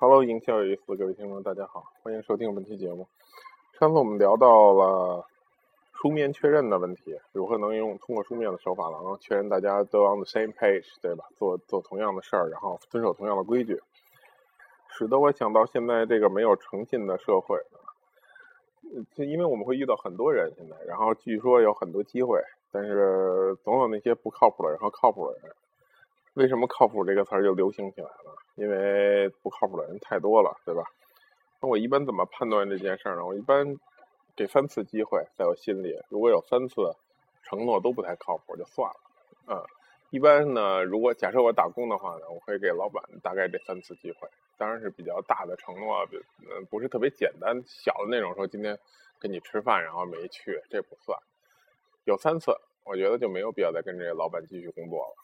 Hello，营销有意思，各位听众，大家好，欢迎收听本期节目。上次我们聊到了书面确认的问题，如何能用通过书面的手法，然后确认大家都 on the same page，对吧？做做同样的事儿，然后遵守同样的规矩，使得我想到现在这个没有诚信的社会，就因为我们会遇到很多人现在，然后据说有很多机会，但是总有那些不靠谱的人和靠谱的人。为什么“靠谱”这个词儿就流行起来了？因为不靠谱的人太多了，对吧？那我一般怎么判断这件事呢？我一般给三次机会，在我心里，如果有三次承诺都不太靠谱，就算了。嗯，一般呢，如果假设我打工的话呢，我会给老板大概这三次机会，当然是比较大的承诺，嗯，不是特别简单小的那种，说今天跟你吃饭然后没去，这不算。有三次，我觉得就没有必要再跟这个老板继续工作了。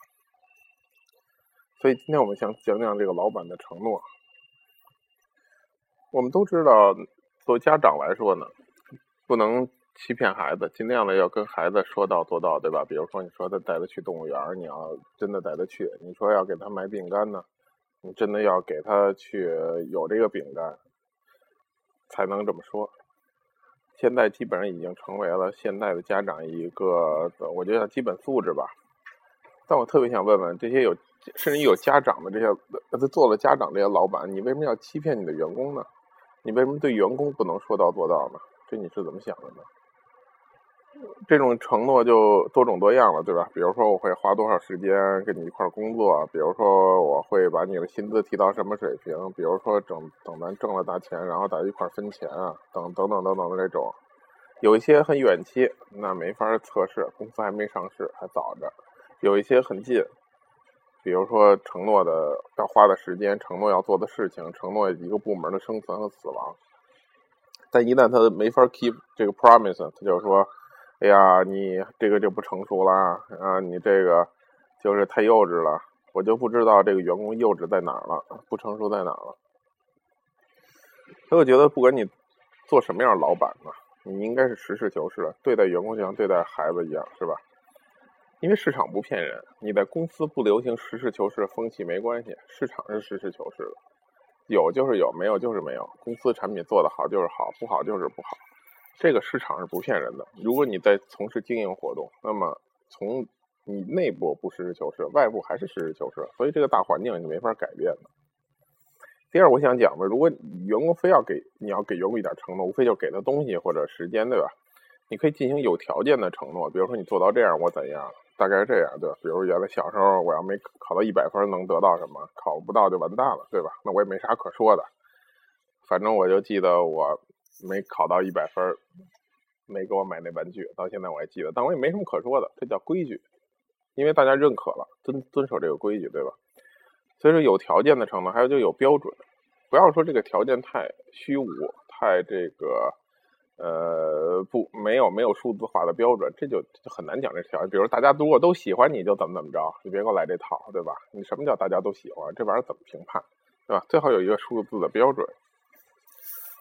所以今天我们想讲讲这个老板的承诺。我们都知道，作为家长来说呢，不能欺骗孩子，尽量的要跟孩子说到做到，对吧？比如说，你说他带他去动物园，你要真的带他去；你说要给他买饼干呢，你真的要给他去有这个饼干，才能这么说。现在基本上已经成为了现在的家长一个，我觉得基本素质吧。但我特别想问问这些有。甚至有家长的这些，他做了家长这些老板，你为什么要欺骗你的员工呢？你为什么对员工不能说到做到呢？这你是怎么想的呢？这种承诺就多种多样了，对吧？比如说我会花多少时间跟你一块工作，比如说我会把你的薪资提到什么水平，比如说等等咱挣了大钱，然后咱一块分钱啊，等等等等等的这种。有一些很远期，那没法测试，公司还没上市，还早着；有一些很近。比如说，承诺的要花的时间，承诺要做的事情，承诺一个部门的生存和死亡。但一旦他没法 keep 这个 promise，他就说：“哎呀，你这个就不成熟了啊，你这个就是太幼稚了。”我就不知道这个员工幼稚在哪儿了，不成熟在哪儿了。所以我觉得，不管你做什么样的老板呢，你应该是实事求是，对待员工就像对待孩子一样，是吧？因为市场不骗人，你在公司不流行实事求是风气没关系，市场是实事求是的，有就是有，没有就是没有。公司产品做得好就是好，不好就是不好，这个市场是不骗人的。如果你在从事经营活动，那么从你内部不实事求是，外部还是实事求是，所以这个大环境你没法改变的。第二，我想讲的，如果员工非要给你要给员工一点承诺，无非就给他东西或者时间，对吧？你可以进行有条件的承诺，比如说你做到这样，我怎样。大概是这样，对吧？比如原来小时候，我要没考到一百分，能得到什么？考不到就完蛋了，对吧？那我也没啥可说的。反正我就记得我没考到一百分，没给我买那玩具，到现在我还记得。但我也没什么可说的，这叫规矩，因为大家认可了，遵遵守这个规矩，对吧？所以说有条件的承诺，还有就有标准，不要说这个条件太虚无，太这个。呃，不，没有没有数字化的标准，这就很难讲这条。比如大家如果都喜欢你就怎么怎么着，你别给我来这套，对吧？你什么叫大家都喜欢？这玩意儿怎么评判，对吧？最好有一个数字的标准。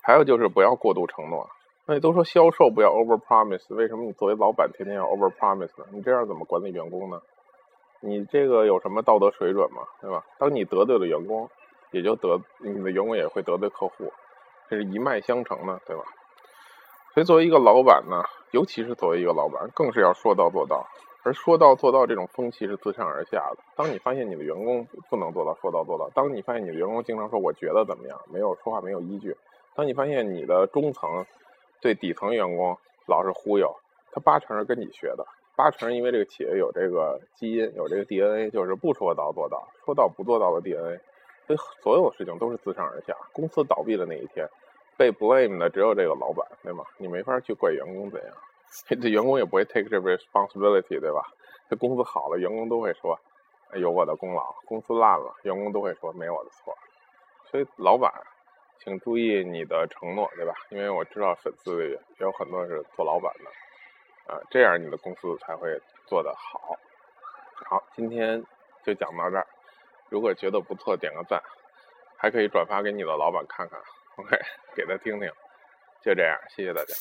还有就是不要过度承诺。那你都说销售不要 over promise，为什么你作为老板天天要 over promise 呢？你这样怎么管理员工呢？你这个有什么道德水准吗？对吧？当你得罪了员工，也就得你的员工也会得罪客户，这是一脉相承的，对吧？所以，作为一个老板呢，尤其是作为一个老板，更是要说到做到。而说到做到这种风气是自上而下的。当你发现你的员工不能做到说到做到，当你发现你的员工经常说我觉得怎么样，没有说话没有依据，当你发现你的中层对底层员工老是忽悠，他八成是跟你学的，八成因为这个企业有这个基因，有这个 DNA，就是不说到做到，说到不做到的 DNA。所以，所有事情都是自上而下。公司倒闭的那一天。被 blame 的只有这个老板，对吗？你没法去怪员工怎样，这员工也不会 take 这 responsibility，对吧？这公司好了，员工都会说有我的功劳；公司烂了，员工都会说没我的错。所以老板，请注意你的承诺，对吧？因为我知道粉丝里有很多是做老板的，啊，这样你的公司才会做得好。好，今天就讲到这儿。如果觉得不错，点个赞，还可以转发给你的老板看看。OK，给他听听，就这样，谢谢大家。